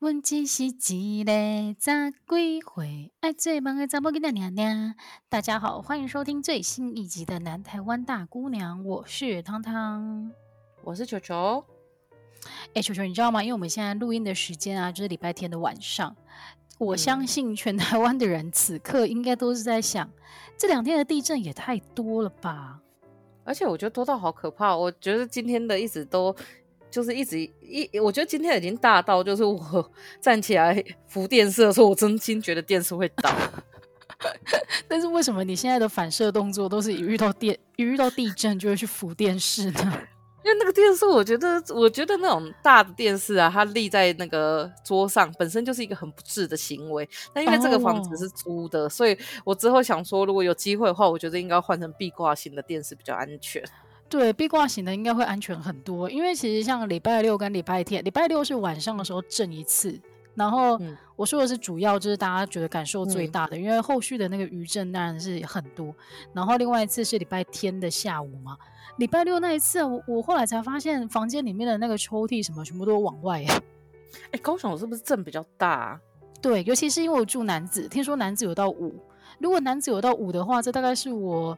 阮只是一个十几岁爱做梦的查某囡仔娘娘。大家好，欢迎收听最新一集的《南台湾大姑娘》，我是汤汤，我是球球。哎，球球，你知道吗？因为我们现在录音的时间啊，就是礼拜天的晚上。我相信全台湾的人此刻应该都是在想，嗯、这两天的地震也太多了吧？而且我觉得多到好可怕。我觉得今天的一直都。就是一直一，我觉得今天已经大到，就是我站起来扶电视的时候，我真心觉得电视会倒。但是为什么你现在的反射动作都是一遇到电，一遇到地震就会去扶电视呢？因为那个电视，我觉得，我觉得那种大的电视啊，它立在那个桌上，本身就是一个很不智的行为。但因为这个房子是租的，哦、所以我之后想说，如果有机会的话，我觉得应该换成壁挂型的电视比较安全。对，壁挂型的应该会安全很多，因为其实像礼拜六跟礼拜天，礼拜六是晚上的时候震一次，然后我说的是主要就是大家觉得感受最大的，嗯、因为后续的那个余震当然是很多，然后另外一次是礼拜天的下午嘛，礼拜六那一次我我后来才发现房间里面的那个抽屉什么全部都往外，哎，哎，高雄是不是震比较大啊？对，尤其是因为我住男子，听说男子有到五，如果男子有到五的话，这大概是我。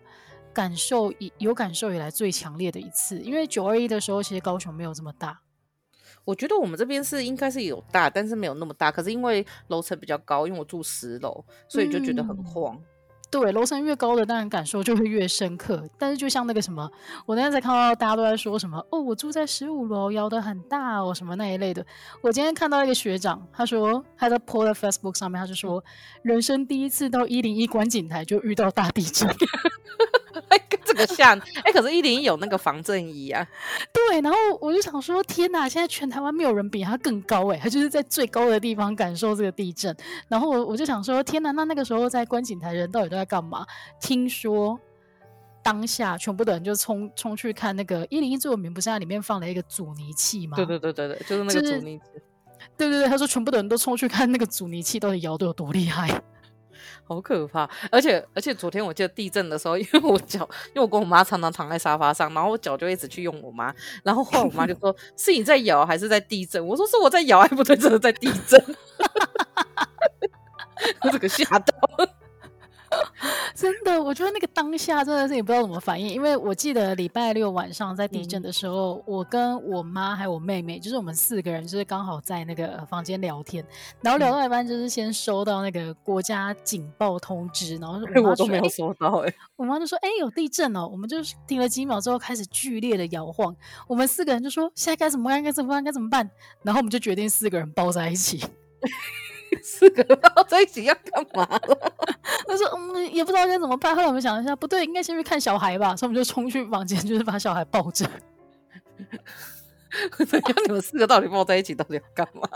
感受以有感受以来最强烈的一次，因为九二一的时候，其实高雄没有这么大。我觉得我们这边是应该是有大，但是没有那么大。可是因为楼层比较高，因为我住十楼，所以就觉得很晃。嗯对，楼层越高的，当然感受就会越深刻。但是就像那个什么，我那天才看到大家都在说什么哦，我住在十五楼，摇的很大哦，什么那一类的。我今天看到一个学长，他说 他在 po 在 Facebook 上面，他就说人生第一次到一零一观景台就遇到大地震。哎，跟这个像哎，可是一零一有那个防震仪啊。对，然后我就想说，天哪，现在全台湾没有人比他更高哎，他就是在最高的地方感受这个地震。然后我我就想说，天哪，那那个时候在观景台人到底都在干嘛？听说当下全部的人就冲冲去看那个一零一最有名，不是在里面放了一个阻尼器吗？对对对对对，就是那个阻尼器。对对对，他说全部的人都冲去看那个阻尼器到底摇的有多厉害。好可怕！而且而且昨天我记得地震的时候，因为我脚，因为我跟我妈常常躺在沙发上，然后我脚就一直去用我妈，然后后来我妈就说：“是你在摇还是在地震？”我说：“是我在摇，还不对，真的在地震。”我这个吓到。真的，我觉得那个当下真的是也不知道怎么反应，因为我记得礼拜六晚上在地震的时候，嗯、我跟我妈还有我妹妹，就是我们四个人，就是刚好在那个房间聊天，然后聊到一半，就是先收到那个国家警报通知，然后我 都没有收到哎、欸，我妈就说哎、欸、有地震哦，我们就停了几秒之后开始剧烈的摇晃，我们四个人就说现在该怎么办？该怎么办？该怎么办？然后我们就决定四个人抱在一起。四个人抱在一起要干嘛了？他说：“嗯，也不知道该怎么办。”后来我们想了一下，不对，应该先去看小孩吧。所以我们就冲去房间，就是把小孩抱着。怎样？你们四个到底抱在一起，到底要干嘛？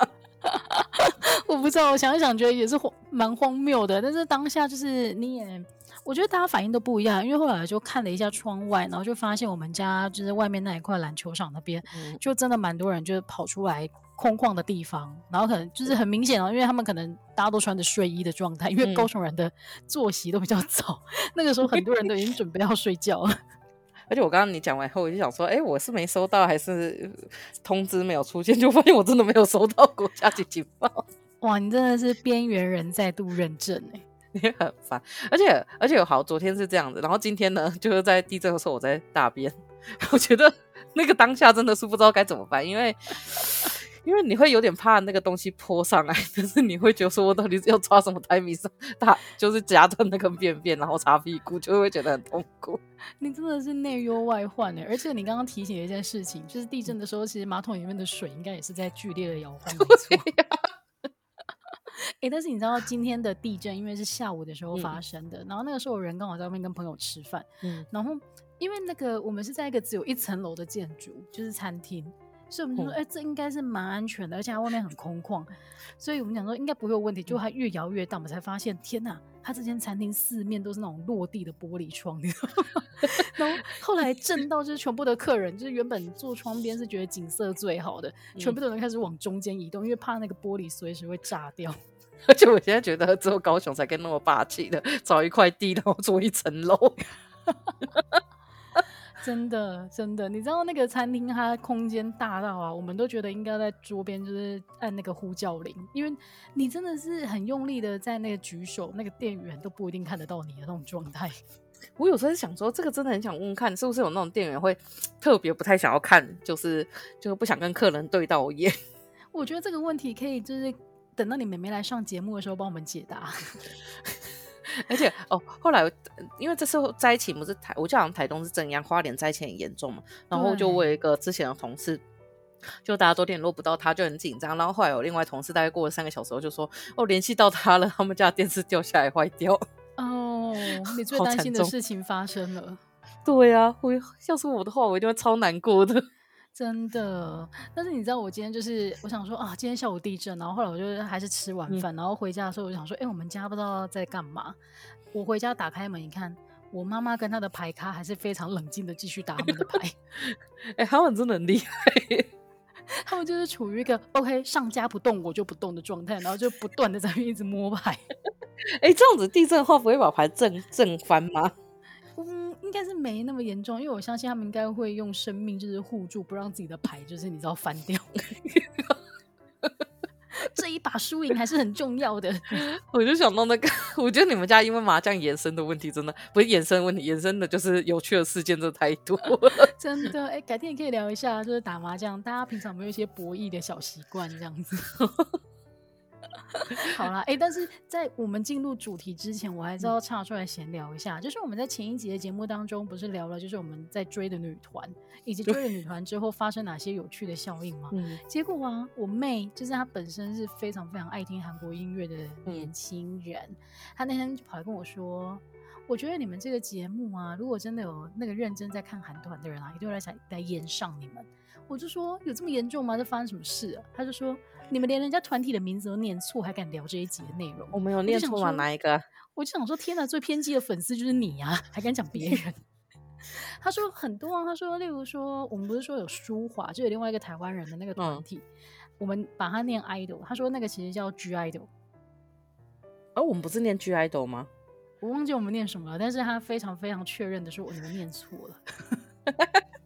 我不知道。我想一想，觉得也是蛮荒谬的。但是当下就是你也。我觉得大家反应都不一样，因为后来就看了一下窗外，然后就发现我们家就是外面那一块篮球场那边，嗯、就真的蛮多人就是跑出来空旷的地方，然后可能就是很明显哦，因为他们可能大家都穿着睡衣的状态，因为高雄人的作息都比较早，嗯、那个时候很多人都已经准备要睡觉了。而且我刚刚你讲完后，我就想说，哎，我是没收到还是通知没有出现？就发现我真的没有收到国家级警报。哇，你真的是边缘人再度认证哎。也很烦，而且而且好，昨天是这样子，然后今天呢，就是在地震的时候我在大便，我觉得那个当下真的是不知道该怎么办，因为因为你会有点怕那个东西泼上来，但是你会觉得说我到底是要抓什么 timing 上，大就是夹断那个便便，然后擦屁股，就会觉得很痛苦。你真的是内忧外患哎，而且你刚刚提醒了一件事情，就是地震的时候，其实马桶里面的水应该也是在剧烈的摇晃。哎、欸，但是你知道今天的地震，因为是下午的时候发生的，嗯、然后那个时候我人刚好在外面跟朋友吃饭，嗯，然后因为那个我们是在一个只有一层楼的建筑，就是餐厅，所以我们就说，哎、嗯欸，这应该是蛮安全的，而且它外面很空旷，所以我们讲说应该不会有问题。就它越摇越大，我们才发现，天哪，它这间餐厅四面都是那种落地的玻璃窗，你知道吗？然后后来震到就是全部的客人，就是原本坐窗边是觉得景色最好的，嗯、全部的人开始往中间移动，因为怕那个玻璃随时会炸掉。而且我现在觉得只有高雄才可以那么霸气的找一块地，然后做一层楼。真的真的，你知道那个餐厅它空间大到啊，我们都觉得应该在桌边就是按那个呼叫铃，因为你真的是很用力的在那个举手，那个店员都不一定看得到你的那种状态。我有时候想说，这个真的很想问问看，是不是有那种店员会特别不太想要看，就是就是不想跟客人对到眼。我觉得这个问题可以就是等到你妹妹来上节目的时候帮我们解答。而且哦，后来因为这时候灾情不是台，我记得好像台东是怎样，花莲灾情很严重嘛。然后就我有一个之前的同事，就大家都联络不到他，就很紧张。然后后来有另外同事，大概过了三个小时后就说，哦，联系到他了，他们家电视掉下来坏掉。哦，你最担心的事情发生了。对呀、啊，我要是我的话，我一定会超难过的。真的，但是你知道我今天就是我想说啊，今天下午地震，然后后来我就还是吃晚饭，嗯、然后回家的时候我就想说，哎、欸，我们家不知道在干嘛。我回家打开门一看，我妈妈跟她的牌咖还是非常冷静的继续打他们的牌。哎、欸，他们真的很厉害，他们就是处于一个 OK 上家不动我就不动的状态，然后就不断的在那边一直摸牌。哎、欸，这样子地震的话不会把牌震震翻吗？嗯，应该是没那么严重，因为我相信他们应该会用生命就是护住，不让自己的牌就是你知道翻掉。这一把输赢还是很重要的。我就想到那个，我觉得你们家因为麻将延伸的问题，真的不是延伸问题，延伸的就是有趣的事件真的太多。真的，哎、欸，改天也可以聊一下，就是打麻将，大家平常有没有一些博弈的小习惯这样子？好啦，哎、欸，但是在我们进入主题之前，我还是要岔出来闲聊一下。就是我们在前一集的节目当中，不是聊了，就是我们在追的女团，以及追了女团之后发生哪些有趣的效应吗？嗯、结果啊，我妹就是她本身是非常非常爱听韩国音乐的年轻人，嗯、她那天就跑来跟我说，我觉得你们这个节目啊，如果真的有那个认真在看韩团的人啊，一定会来想来炎上你们。我就说有这么严重吗？这发生什么事啊？他就说。你们连人家团体的名字都念错，还敢聊这一集的内容？我没有念错吗？哪一个？我就想说，天哪，最偏激的粉丝就是你啊，还敢讲别人？他说很多啊，他说，例如说，我们不是说有舒华，就有另外一个台湾人的那个团体，嗯、我们把它念 idol，他说那个其实叫 G idol。而、哦、我们不是念 G idol 吗？我忘记我们念什么了，但是他非常非常确认的说，我们念错了。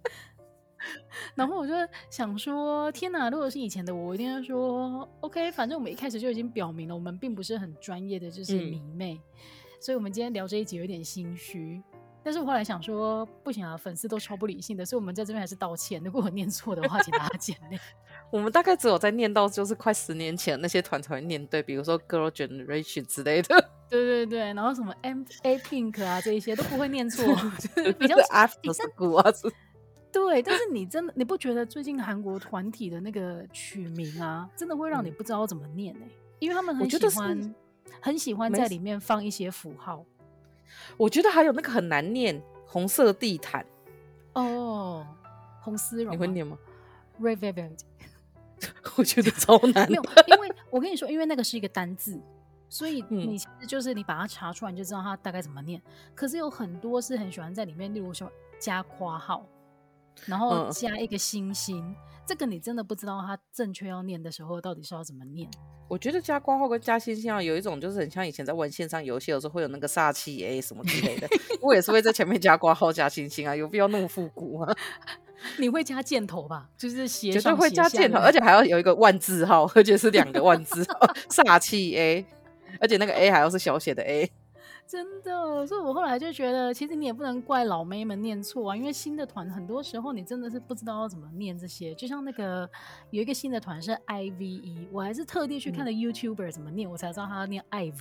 然后我就想说，天哪！如果是以前的我，我一定会说，OK，反正我们一开始就已经表明了，我们并不是很专业的，就是迷妹，嗯、所以我们今天聊这一集有点心虚。但是我后来想说，不行啊，粉丝都超不理性的，所以我们在这边还是道歉。如果我念错的话，请大家见谅。我们大概只有在念到就是快十年前那些团才会念对，比如说 Girl Generation 之类的。对对对，然后什么 M A Pink 啊这一些都不会念错，比较 After School 啊。对，但是你真的你不觉得最近韩国团体的那个取名啊，真的会让你不知道怎么念呢？欸？因为他们很喜欢很喜欢在里面放一些符号。我觉得还有那个很难念，红色地毯。哦，红丝绒，你会念吗？Red velvet，我觉得超难。没有，因为我跟你说，因为那个是一个单字，所以你其实就是你把它查出来，你就知道它大概怎么念。可是有很多是很喜欢在里面，例如说加括号。然后加一个星星，嗯、这个你真的不知道它正确要念的时候到底是要怎么念。我觉得加括号跟加星星啊，有一种就是很像以前在玩线上游戏的时候会有那个煞气 A 什么之类的，我也是会在前面加括号加星星啊，有必要那么复古吗？你会加箭头吧？就是斜绝对会加箭头，而且还要有一个万字号，而且是两个万字号，煞气 A，而且那个 A 还要是小写的 A。真的，所以我后来就觉得，其实你也不能怪老妹们念错啊，因为新的团很多时候你真的是不知道要怎么念这些。就像那个有一个新的团是 I V E，我还是特地去看了 YouTuber 怎么念，嗯、我才知道他要念 Ive。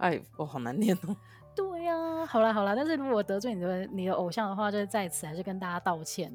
Ive，哦，好难念哦。对呀、啊，好啦好啦，但是如果得罪你的你的偶像的话，就是在此还是跟大家道歉。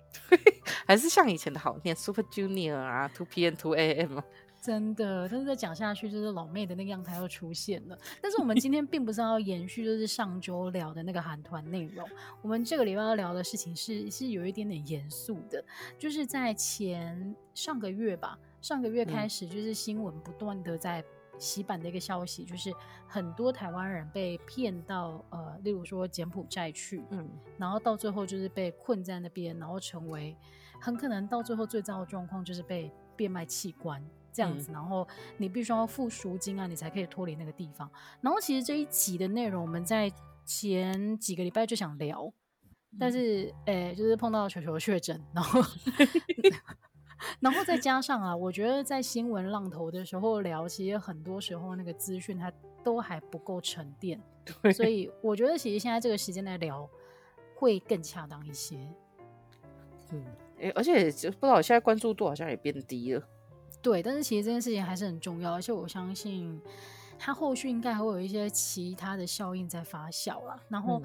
还是像以前的好念，Super Junior 啊，Two PM Two AM。真的，但是再讲下去，就是老妹的那个样态又出现了。但是我们今天并不是要延续，就是上周聊的那个韩团内容。我们这个礼拜要聊的事情是，是有一点点严肃的，就是在前上个月吧，上个月开始，就是新闻不断的在洗版的一个消息，就是很多台湾人被骗到呃，例如说柬埔寨去，嗯，然后到最后就是被困在那边，然后成为很可能到最后最糟的状况就是被变卖器官。这样子，然后你必须要付赎金啊，你才可以脱离那个地方。然后其实这一集的内容，我们在前几个礼拜就想聊，但是，哎，就是碰到球球确诊，然后，然后再加上啊，我觉得在新闻浪头的时候聊，其实很多时候那个资讯它都还不够沉淀，所以我觉得其实现在这个时间来聊会更恰当一些。嗯，哎，而且不知道现在关注度好像也变低了。对，但是其实这件事情还是很重要，而且我相信它后续应该还会有一些其他的效应在发酵啦。然后，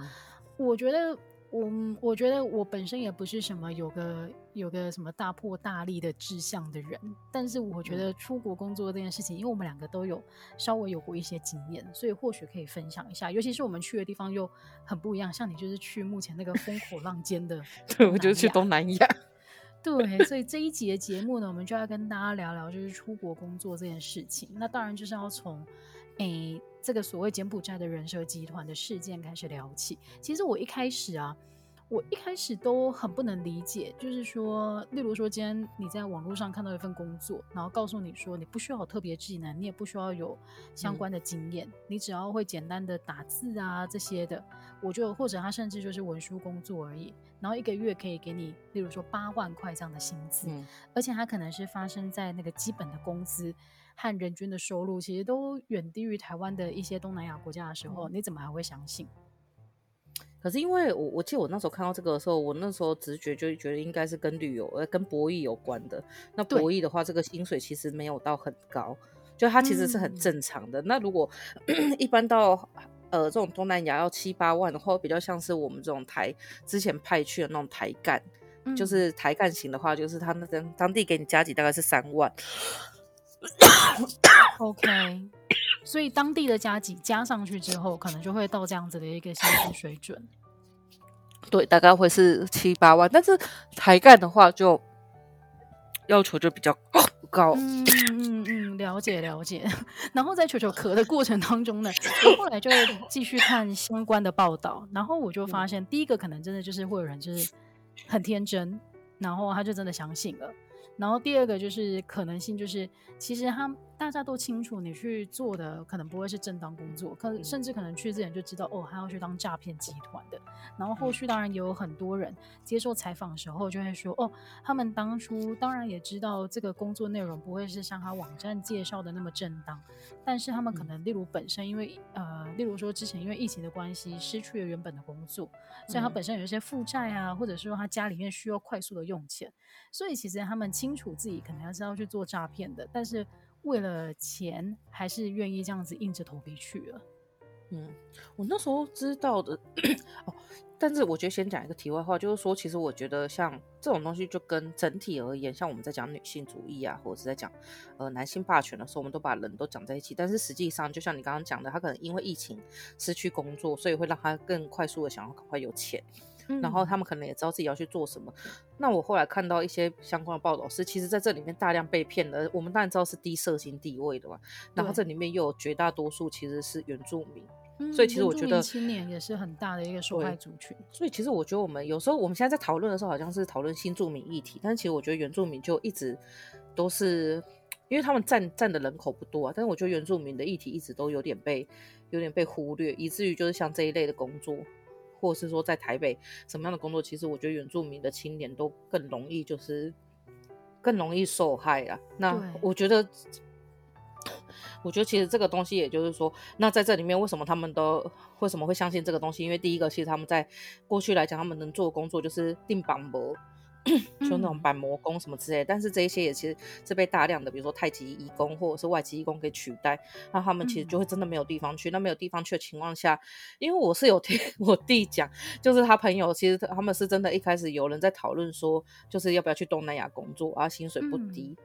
我觉得。我我觉得我本身也不是什么有个有个什么大破大立的志向的人，但是我觉得出国工作这件事情，因为我们两个都有稍微有过一些经验，所以或许可以分享一下。尤其是我们去的地方又很不一样，像你就是去目前那个风口浪尖的，对，我就去东南亚。对，所以这一集的节目呢，我们就要跟大家聊聊就是出国工作这件事情。那当然就是要从诶。这个所谓柬埔寨的人社集团的事件开始聊起。其实我一开始啊，我一开始都很不能理解，就是说，例如说，今天你在网络上看到一份工作，然后告诉你说，你不需要有特别技能，你也不需要有相关的经验，嗯、你只要会简单的打字啊这些的，我就或者他甚至就是文书工作而已，然后一个月可以给你，例如说八万块这样的薪资，嗯、而且它可能是发生在那个基本的工资。和人均的收入其实都远低于台湾的一些东南亚国家的时候，你怎么还会相信？可是因为我我记得我那时候看到这个的时候，我那时候直觉就觉得应该是跟旅游呃跟博弈有关的。那博弈的话，这个薪水其实没有到很高，就它其实是很正常的。嗯、那如果 一般到呃这种东南亚要七八万的话，比较像是我们这种台之前派去的那种台干，嗯、就是台干型的话，就是他那边当地给你加急大概是三万。OK，所以当地的加急加上去之后，可能就会到这样子的一个薪资水准。对，大概会是七八万，但是台干的话就要求就比较高。嗯嗯嗯，了解了解。然后在球球壳的过程当中呢，我后来就继续看相关的报道，然后我就发现，第一个可能真的就是会有人就是很天真，然后他就真的相信了。然后第二个就是可能性，就是其实他大家都清楚，你去做的可能不会是正当工作，可甚至可能去之前就知道哦，他要去当诈骗集团的。然后后续当然也有很多人接受采访的时候就会说哦，他们当初当然也知道这个工作内容不会是像他网站介绍的那么正当，但是他们可能例如本身因为呃，例如说之前因为疫情的关系失去了原本的工作，所以他本身有一些负债啊，或者是说他家里面需要快速的用钱，所以其实他们。清楚自己可能还是要去做诈骗的，但是为了钱，还是愿意这样子硬着头皮去了。嗯，我那时候知道的哦，但是我觉得先讲一个题外话，就是说，其实我觉得像这种东西，就跟整体而言，像我们在讲女性主义啊，或者是在讲呃男性霸权的时候，我们都把人都讲在一起。但是实际上，就像你刚刚讲的，他可能因为疫情失去工作，所以会让他更快速的想要赶快有钱。然后他们可能也知道自己要去做什么。嗯、那我后来看到一些相关的报道是，其实在这里面大量被骗的，我们当然知道是低社经地位的嘛。然后这里面又有绝大多数其实是原住民，嗯、所以其实我觉得青年也是很大的一个受害族群。所以其实我觉得我们有时候我们现在在讨论的时候，好像是讨论新住民议题，但是其实我觉得原住民就一直都是，因为他们占占的人口不多啊，但是我觉得原住民的议题一直都有点被有点被忽略，以至于就是像这一类的工作。或者是说在台北什么样的工作，其实我觉得原住民的青年都更容易，就是更容易受害啊。那我觉得，我觉得其实这个东西，也就是说，那在这里面为什么他们都为什么会相信这个东西？因为第一个，其实他们在过去来讲，他们能做的工作就是定绑模。就那种板模工什么之类但是这一些也其实是被大量的，比如说太极义工或者是外籍义工给取代，那他们其实就会真的没有地方去。嗯、那没有地方去的情况下，因为我是有听 我弟讲，就是他朋友其实他们是真的，一开始有人在讨论说，就是要不要去东南亚工作啊，薪水不低，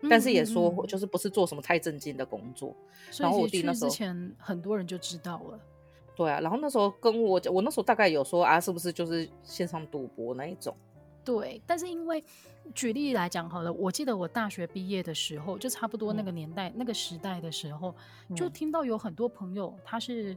嗯、但是也说就是不是做什么太正经的工作。嗯、然后我弟那时候之前很多人就知道了，对啊，然后那时候跟我讲，我那时候大概有说啊，是不是就是线上赌博那一种？对，但是因为举例来讲好了，我记得我大学毕业的时候，就差不多那个年代、嗯、那个时代的时候，就听到有很多朋友他是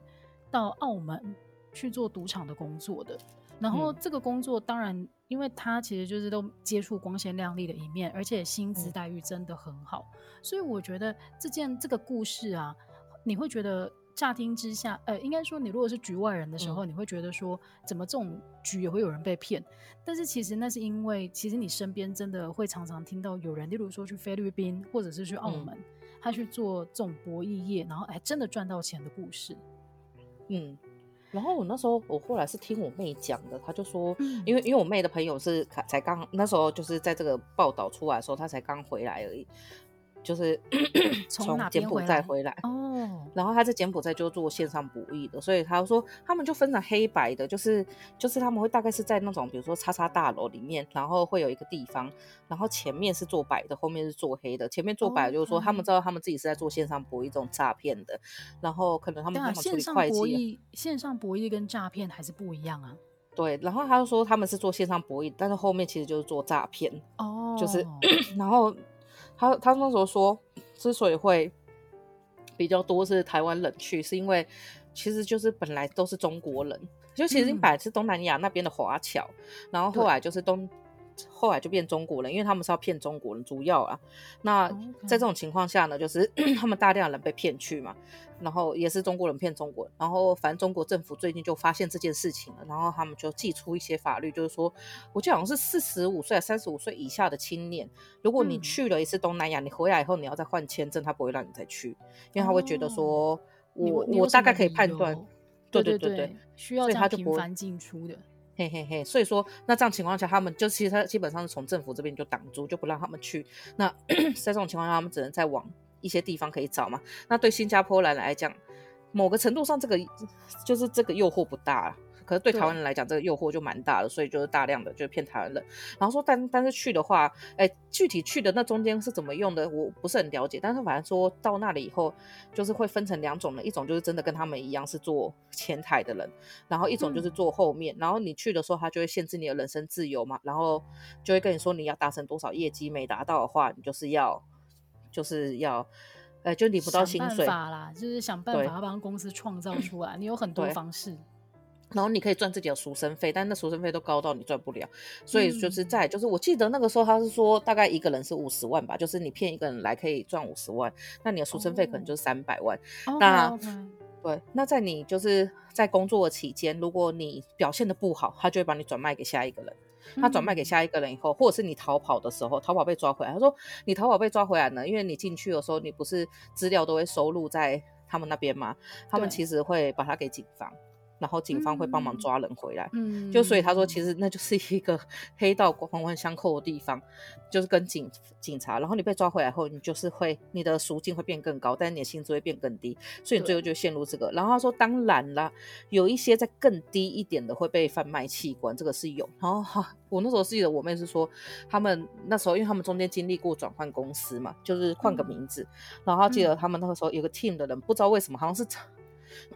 到澳门去做赌场的工作的。然后这个工作当然，因为他其实就是都接触光鲜亮丽的一面，而且薪资待遇真的很好，所以我觉得这件这个故事啊，你会觉得乍听之下，呃，应该说你如果是局外人的时候，嗯、你会觉得说，怎么这种局也会有人被骗？但是其实那是因为，其实你身边真的会常常听到有人，例如说去菲律宾或者是去澳门，嗯、他去做这种博弈业，然后哎真的赚到钱的故事。嗯，然后我那时候我后来是听我妹讲的，她就说，嗯、因为因为我妹的朋友是才刚那时候就是在这个报道出来的时候，她才刚回来而已。就是从柬埔寨回来哦，然后他在柬埔寨就做线上博弈的，所以他说他们就分成黑白的，就是就是他们会大概是在那种比如说叉叉大楼里面，然后会有一个地方，然后前面是做白的，后面是做黑的。前面做白的就是说他们知道他们自己是在做线上博弈这种诈骗的，然后可能他们他们处理会计，线上博弈跟诈骗还是不一样啊。对，然后他就说他们是做线上博弈，但是后面其实就是做诈骗哦，就是 然后。他他那时候说，之所以会比较多是台湾人去，是因为其实就是本来都是中国人，就其实你本来是东南亚那边的华侨，嗯、然后后来就是东。后来就变中国人，因为他们是要骗中国人，主要啊。那在这种情况下呢，就是 他们大量的人被骗去嘛，然后也是中国人骗中国人，然后反正中国政府最近就发现这件事情了，然后他们就寄出一些法律，就是说，我记得好像是四十五岁、三十五岁以下的青年，如果你去了一次东南亚，你回来以后你要再换签证，他不会让你再去，因为他会觉得说我我大概可以判断，对对对对，需要这样频繁进出的。嘿嘿嘿，所以说，那这样情况下，他们就其实他基本上是从政府这边就挡住，就不让他们去。那 在这种情况下，他们只能再往一些地方可以找嘛。那对新加坡来来讲，某个程度上，这个就是这个诱惑不大。可是对台湾人来讲，这个诱惑就蛮大的，所以就是大量的就骗台湾人。然后说，但但是去的话，哎，具体去的那中间是怎么用的，我不是很了解。但是反正说到那里以后，就是会分成两种人，一种就是真的跟他们一样是做前台的人，然后一种就是做后面。嗯、然后你去的时候，他就会限制你的人身自由嘛，然后就会跟你说你要达成多少业绩，没达到的话，你就是要就是要，呃，就领不到薪水。想办法啦，就是想办法要帮公司创造 出来。你有很多方式。然后你可以赚自己的赎身费，但那赎身费都高到你赚不了，所以就是在就是我记得那个时候他是说大概一个人是五十万吧，就是你骗一个人来可以赚五十万，那你的赎身费可能就是三百万。Oh. 那.对，那在你就是在工作的期间，如果你表现的不好，他就会把你转卖给下一个人。他转卖给下一个人以后，或者是你逃跑的时候，逃跑被抓回来，他说你逃跑被抓回来呢，因为你进去的时候你不是资料都会收录在他们那边吗？他们其实会把它给警方。然后警方会帮忙抓人回来，嗯，就所以他说，其实那就是一个 黑道环环相扣的地方，就是跟警警察。然后你被抓回来后，你就是会你的赎金会变更高，但是你的薪资会变更低，所以你最后就陷入这个。然后他说，当然啦，有一些在更低一点的会被贩卖器官，这个是有。然后哈，我那时候记得我妹是说，他们那时候因为他们中间经历过转换公司嘛，就是换个名字。嗯、然后他记得他们那个时候有个 team 的人，不知道为什么好像是。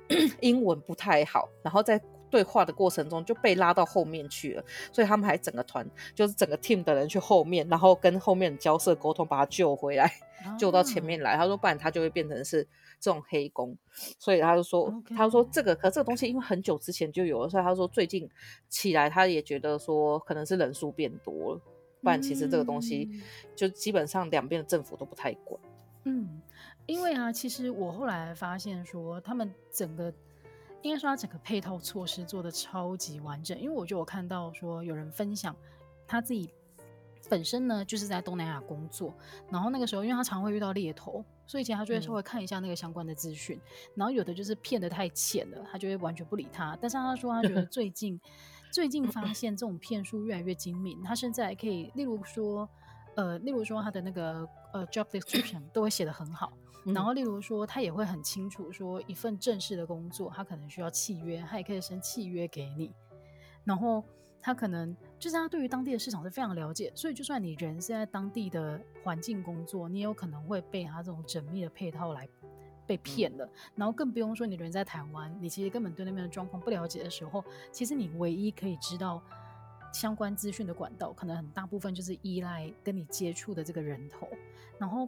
英文不太好，然后在对话的过程中就被拉到后面去了，所以他们还整个团就是整个 team 的人去后面，然后跟后面的交涉沟通，把他救回来，啊、救到前面来。他说不然他就会变成是这种黑工，所以他就说.他说这个可这个东西因为很久之前就有了，所以他说最近起来他也觉得说可能是人数变多了，不然其实这个东西就基本上两边的政府都不太管。嗯。因为啊，其实我后来发现说，他们整个应该说他整个配套措施做的超级完整。因为我就有看到说，有人分享他自己本身呢就是在东南亚工作，然后那个时候因为他常会遇到猎头，所以以前他就会稍微看一下那个相关的资讯。嗯、然后有的就是骗的太浅了，他就会完全不理他。但是他说他觉得 最近最近发现这种骗术越来越精明，他现在可以例如说呃，例如说他的那个呃 job description 都会写得很好。然后，例如说，他也会很清楚说，一份正式的工作，他可能需要契约，他也可以申契约给你。然后，他可能就是他对于当地的市场是非常了解，所以就算你人是在当地的环境工作，你也有可能会被他这种缜密的配套来被骗了。然后，更不用说你人在台湾，你其实根本对那边的状况不了解的时候，其实你唯一可以知道相关资讯的管道，可能很大部分就是依赖跟你接触的这个人头。然后。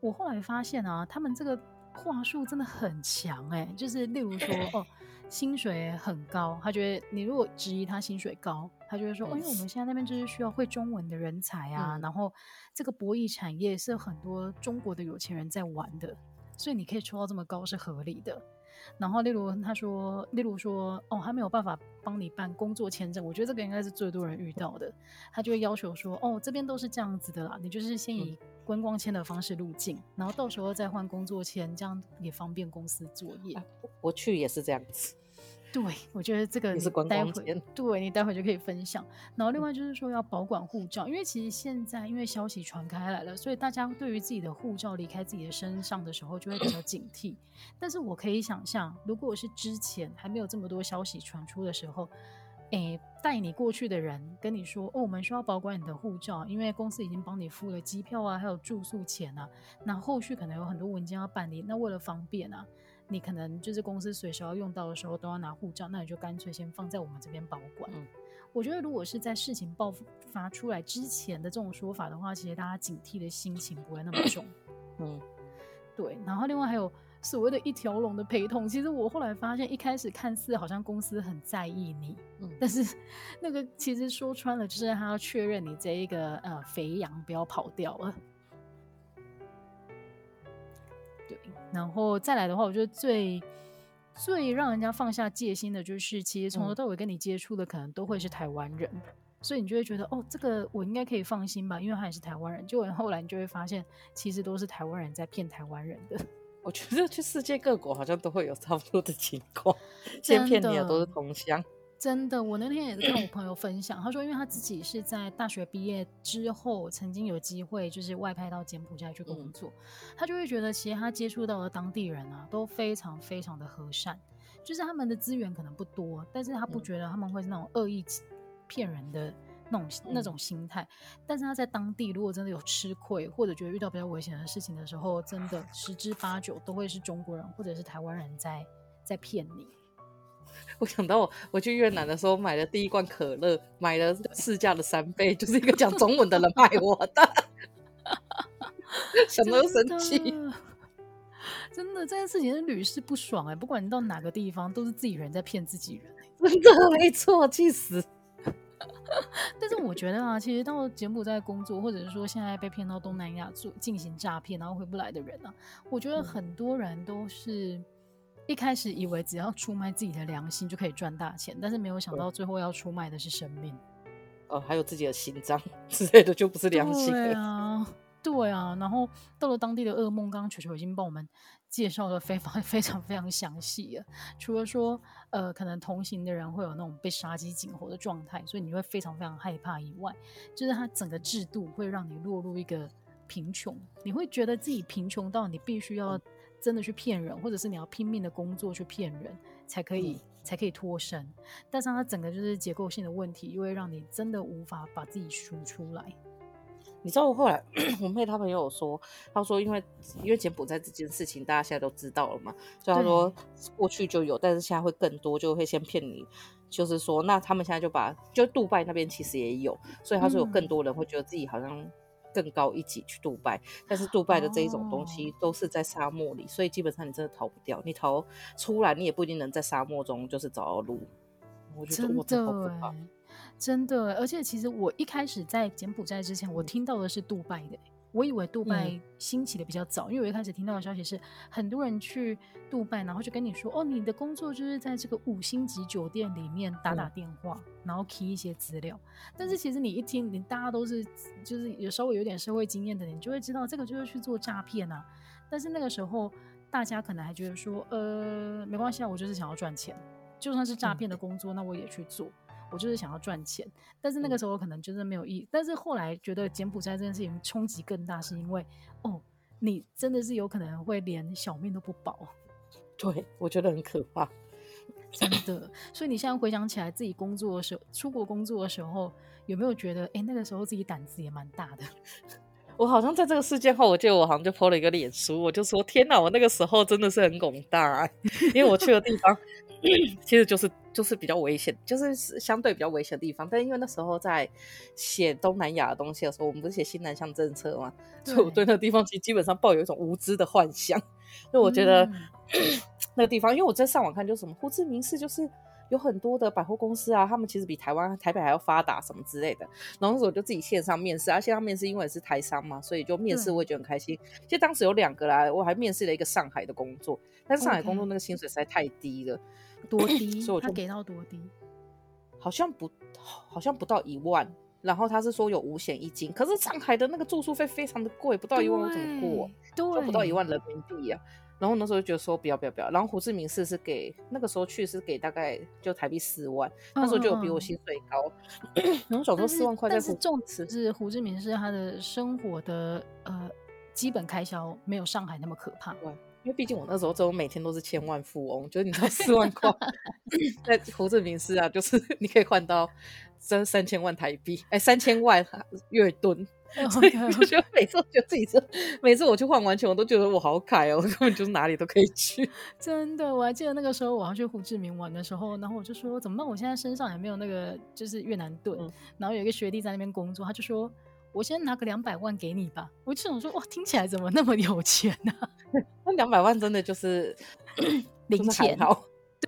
我后来发现啊，他们这个话术真的很强哎、欸，就是例如说 哦，薪水很高，他觉得你如果质疑他薪水高，他就会说，哦，因为我们现在那边就是需要会中文的人才啊，嗯、然后这个博弈产业是很多中国的有钱人在玩的，所以你可以抽到这么高是合理的。然后例如他说，例如说，哦，他没有办法帮你办工作签证，我觉得这个应该是最多人遇到的。他就会要求说，哦，这边都是这样子的啦，你就是先以观光签的方式入境，嗯、然后到时候再换工作签，这样也方便公司作业。啊、我去也是这样子。对，我觉得这个你待会对你待会就可以分享。然后另外就是说要保管护照，因为其实现在因为消息传开来了，所以大家对于自己的护照离开自己的身上的时候就会比较警惕。但是我可以想象，如果是之前还没有这么多消息传出的时候，诶，带你过去的人跟你说，哦，我们需要保管你的护照，因为公司已经帮你付了机票啊，还有住宿钱啊，那后续可能有很多文件要办理，那为了方便啊。你可能就是公司随时要用到的时候都要拿护照，那你就干脆先放在我们这边保管。嗯，我觉得如果是在事情爆发出来之前的这种说法的话，其实大家警惕的心情不会那么重。嗯，对。然后另外还有所谓的一条龙的陪同，其实我后来发现，一开始看似好像公司很在意你，嗯，但是那个其实说穿了就是他要确认你这一个呃肥羊不要跑掉了。然后再来的话，我觉得最最让人家放下戒心的就是，其实从头到尾跟你接触的可能都会是台湾人，嗯、所以你就会觉得，哦，这个我应该可以放心吧，因为他也是台湾人。结果后来你就会发现，其实都是台湾人在骗台湾人的。我觉得去世界各国好像都会有差不多的情况，先骗你的都是同乡。真的，我那天也是跟我朋友分享，他说，因为他自己是在大学毕业之后，曾经有机会就是外派到柬埔寨去工作，嗯、他就会觉得，其实他接触到的当地人啊，都非常非常的和善，就是他们的资源可能不多，但是他不觉得他们会是那种恶意骗人的那种、嗯、那种心态，但是他在当地如果真的有吃亏，或者觉得遇到比较危险的事情的时候，真的十之八九都会是中国人或者是台湾人在在骗你。我想到我我去越南的时候买的第一罐可乐，买了市价的三倍，就是一个讲中文的人卖我的，想到生气。真的，这件事情是屡试不爽哎、欸！不管你到哪个地方，都是自己人在骗自己人、欸，真的没错，气死。但是我觉得啊，其实到柬埔寨工作，或者是说现在被骗到东南亚做进行诈骗，然后回不来的人啊，我觉得很多人都是。一开始以为只要出卖自己的良心就可以赚大钱，但是没有想到最后要出卖的是生命。哦，还有自己的心脏 之类的，就不是良心。对啊，对啊。然后到了当地的噩梦，刚刚球球已经帮我们介绍的非常 非常非常详细了。除了说，呃，可能同行的人会有那种被杀鸡儆猴的状态，所以你会非常非常害怕以外，就是它整个制度会让你落入一个贫穷，你会觉得自己贫穷到你必须要。嗯真的去骗人，或者是你要拼命的工作去骗人，才可以、嗯、才可以脱身。但是它整个就是结构性的问题，又会让你真的无法把自己赎出来。你知道我后来 我妹她朋友说，她说因为因为柬埔寨这件事情大家现在都知道了嘛，所以她说过去就有，但是现在会更多，就会先骗你，就是说那他们现在就把就杜拜那边其实也有，所以他说有更多人会觉得自己好像。更高一级去杜拜，但是杜拜的这一种东西都是在沙漠里，哦、所以基本上你真的逃不掉。你逃出来，你也不一定能在沙漠中就是找到路。我觉得我真的，真的，而且其实我一开始在柬埔寨之前，我听到的是杜拜的。我以为杜拜兴起的比较早，嗯、因为我一开始听到的消息是很多人去杜拜，然后就跟你说：“哦，你的工作就是在这个五星级酒店里面打打电话，嗯、然后 key 一些资料。”但是其实你一听，你大家都是就是有稍微有点社会经验的人，你就会知道这个就是去做诈骗啊。但是那个时候大家可能还觉得说：“呃，没关系啊，我就是想要赚钱，就算是诈骗的工作，嗯、那我也去做。”我就是想要赚钱，但是那个时候可能就是没有意义。嗯、但是后来觉得柬埔寨这件事情冲击更大，是因为哦，你真的是有可能会连小命都不保。对，我觉得很可怕，真的。所以你现在回想起来，自己工作的时候，出国工作的时候，有没有觉得，哎，那个时候自己胆子也蛮大的？我好像在这个事件后，我记得我好像就 po 了一个脸书，我就说：天哪，我那个时候真的是很拱大，因为我去的地方。其实就是就是比较危险，就是相对比较危险的地方。但因为那时候在写东南亚的东西的时候，我们不是写新南向政策嘛，所以我对那个地方其实基本上抱有一种无知的幻想。就我觉得、嗯、那个地方，因为我在上网看，就是什么胡志明市就是有很多的百货公司啊，他们其实比台湾台北还要发达什么之类的。然后那时候我就自己线上面试，而线上面试因为是台商嘛，所以就面试我也觉得很开心。其实当时有两个啦，我还面试了一个上海的工作，但是上海工作那个薪水实在太低了，多低？他给到多低？好像不，好像不到一万。然后他是说有五险一金，可是上海的那个住宿费非常的贵，不到一万我怎么过啊？对，不到一万人民币啊。然后那时候就觉得说不要不要不要。然后胡志明市是给那个时候去是给大概就台币四万，那时候就有比我薪水高。然后想说四万块，但是重点是胡志明市他的生活的呃基本开销没有上海那么可怕。对，因为毕竟我那时候就每天都是千万富翁，就是你知道四万块 在胡志明市啊，就是你可以换到。三三千万台币，哎，三千万月盾，okay, 所以我就觉得每次我觉得自己是，每次我去换完钱，我都觉得我好凯哦，我根本就是哪里都可以去。真的，我还记得那个时候我要去胡志明玩的时候，然后我就说，怎么办？我现在身上也没有那个就是越南盾，嗯、然后有一个学弟在那边工作，他就说，我先拿个两百万给你吧。我就想说，哇，听起来怎么那么有钱呢、啊？那两百万真的就是 零钱，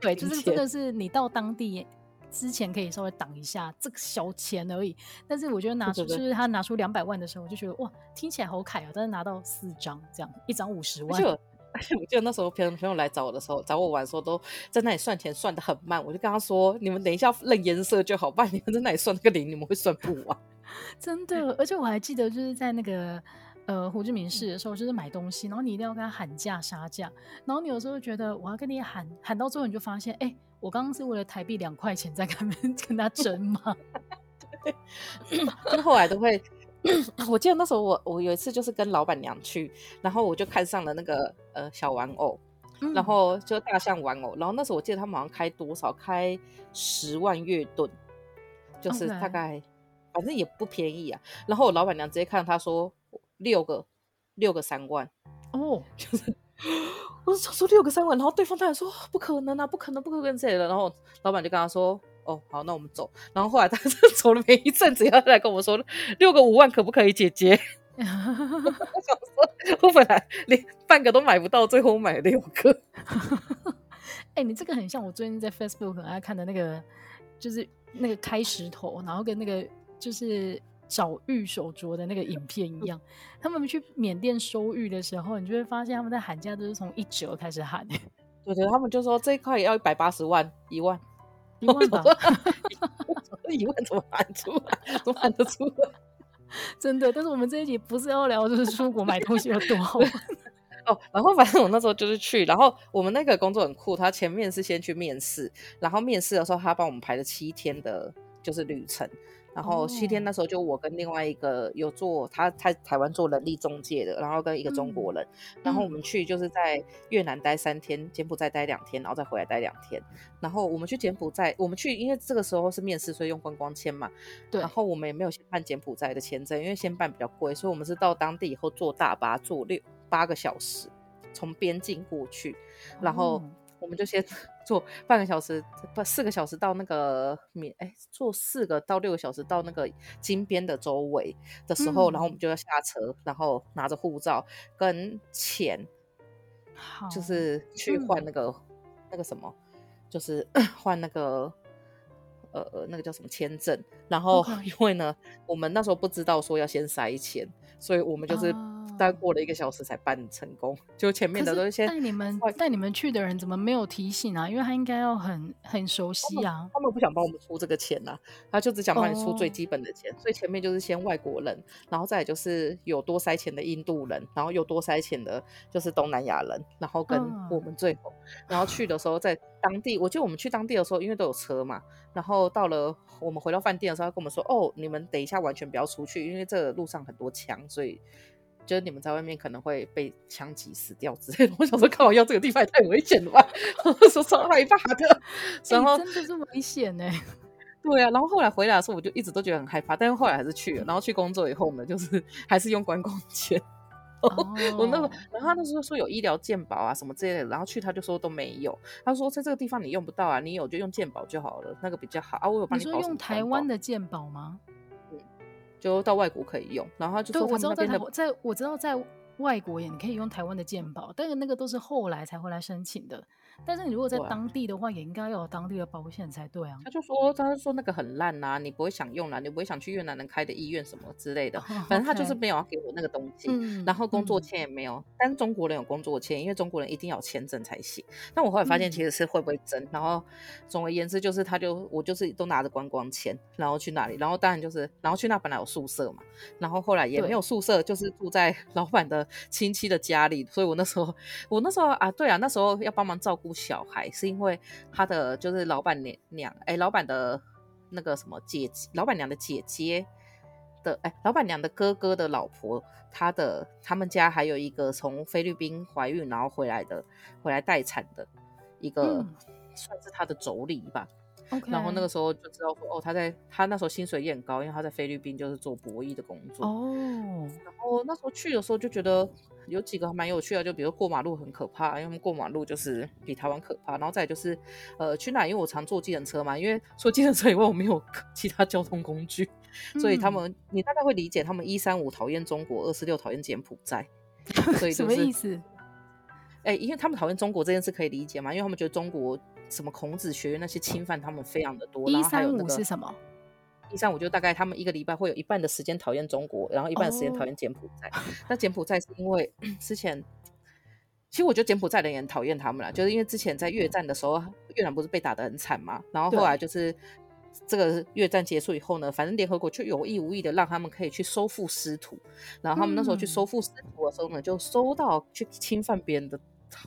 对，就是真的是你到当地。之前可以稍微挡一下这个小钱而已，但是我觉得拿出就是他拿出两百万的时候，我就觉得哇，听起来好凯啊！但是拿到四张这样，一张五十万。而且我记得那时候朋友朋友来找我的时候，找我玩的时候都在那里算钱算的很慢，我就跟他说：“你们等一下认颜色就好，不然你们在那里算那个零，你们会算不完。”真的，而且我还记得就是在那个呃胡志明市的时候，就是买东西，然后你一定要跟他喊价杀价，然后你有时候觉得我要跟你喊喊到最后，你就发现哎。欸我刚刚是为了台币两块钱在跟跟他争吗？对，就后来都会。我记得那时候我我有一次就是跟老板娘去，然后我就看上了那个呃小玩偶，嗯、然后就大象玩偶，然后那时候我记得他们好像开多少，开十万月盾，就是大概.反正也不便宜啊。然后我老板娘直接看他说六个六个三万哦，就是。我说说六个三万，然后对方当然说不可能啊，不可能，不可能这样的。然后老板就跟他说：“哦，好，那我们走。”然后后来他 走了没一阵子，要来跟我说六个五万可不可以，姐姐？我想说，我本来连半个都买不到，最后我买了六个。哎、欸，你这个很像我最近在 Facebook 很爱看的那个，就是那个开石头，然后跟那个就是。找玉手镯的那个影片一样，他们去缅甸收玉的时候，你就会发现他们在喊价都是从一折开始喊。对对，他们就说这一块也要一百八十万，一万，一万吧？一万怎么喊出来？怎么喊得出来？真的，但是我们这一集不是要聊就是出国买东西有多好 哦。然后反正我那时候就是去，然后我们那个工作很酷，他前面是先去面试，然后面试的时候他帮我们排了七天的，就是旅程。然后七天那时候就我跟另外一个有做他在台湾做人力中介的，然后跟一个中国人，嗯、然后我们去就是在越南待三天，柬埔寨待两天，然后再回来待两天。然后我们去柬埔寨，我们去因为这个时候是面试，所以用观光签嘛。对。然后我们也没有先办柬埔寨的签证，因为先办比较贵，所以我们是到当地以后坐大巴坐六八个小时，从边境过去，然后我们就先。坐半个小时，不四个小时到那个缅，哎，坐四个到六个小时到那个金边的周围的时候，嗯、然后我们就要下车，然后拿着护照跟钱，好就是去换那个、嗯、那个什么，就是 换那个呃那个叫什么签证。然后因为呢.我们那时候不知道说要先塞钱，所以我们就是。Uh 大概过了一个小时才办成功，就前面的都是先带你们带你们去的人怎么没有提醒啊？因为他应该要很很熟悉啊他。他们不想帮我们出这个钱呐、啊，他就只想帮你出最基本的钱，哦、所以前面就是先外国人，然后再就是有多塞钱的印度人，然后有多塞钱的就是东南亚人，然后跟我们最后，哦、然后去的时候在当地，我记得我们去当地的时候，因为都有车嘛，然后到了我们回到饭店的时候，他跟我们说：“哦，你们等一下完全不要出去，因为这个路上很多枪，所以。”觉得你们在外面可能会被枪击死掉之类的。我想说，看我要这个地方也太危险了吧，说超害怕的。然后、欸、真的是危险呢。对啊，然后后来回来的时候，我就一直都觉得很害怕，但是后来还是去了。然后去工作以后呢，就是 还是用观光签。哦、我那个，然后他那时候说有医疗健保啊什么之类的，然后去他就说都没有。他说在这个地方你用不到啊，你有就用健保就好了，那个比较好啊。我有帮你。你说用台湾的健保吗？就到外国可以用，然后他就说他们那边的，在我知道在外国也，你可以用台湾的健保，但是那个都是后来才会来申请的。但是你如果在当地的话，啊、也应该要有当地的保险才对啊。他就说，他就说那个很烂呐、啊，你不会想用啦，你不会想去越南人开的医院什么之类的。Oh, 反正他就是没有要给我那个东西，嗯、然后工作签也没有。嗯、但中国人有工作签，因为中国人一定要签证才行。但我后来发现其实是会不会真。嗯、然后总而言之，就是他就我就是都拿着观光签，然后去那里，然后当然就是然后去那本来有宿舍嘛，然后后来也没有宿舍，就是住在 老板的亲戚的家里。所以我那时候我那时候啊，对啊，那时候要帮忙照顾小孩是。因为他的就是老板娘娘，哎，老板的那个什么姐姐，老板娘的姐姐的，哎，老板娘的哥哥的老婆，他的他们家还有一个从菲律宾怀孕然后回来的，回来待产的一个，嗯、算是他的妯娌吧。然后那个时候就知道说，哦，他在他那时候薪水也很高，因为他在菲律宾就是做博弈的工作。哦。Oh. 然后那时候去的时候就觉得有几个还蛮有趣的，就比如过马路很可怕，因为过马路就是比台湾可怕。然后再就是，呃，去哪？因为我常坐计程车嘛，因为坐计程车以外我没有其他交通工具，嗯、所以他们你大概会理解他们一三五讨厌中国，二四六讨厌柬埔寨。所以、就是、什么意思？哎，因为他们讨厌中国这件事可以理解嘛，因为他们觉得中国。什么孔子学院那些侵犯他们非常的多，一三五是什么？一三我就大概他们一个礼拜会有一半的时间讨厌中国，然后一半的时间讨厌柬埔寨。Oh. 那柬埔寨是因为 之前，其实我觉得柬埔寨的人也讨厌他们了，就是因为之前在越战的时候，越南不是被打得很惨嘛，然后后来就是这个越战结束以后呢，反正联合国就有意无意的让他们可以去收复失土，然后他们那时候去收复失土的时候呢，就收到去侵犯别人的。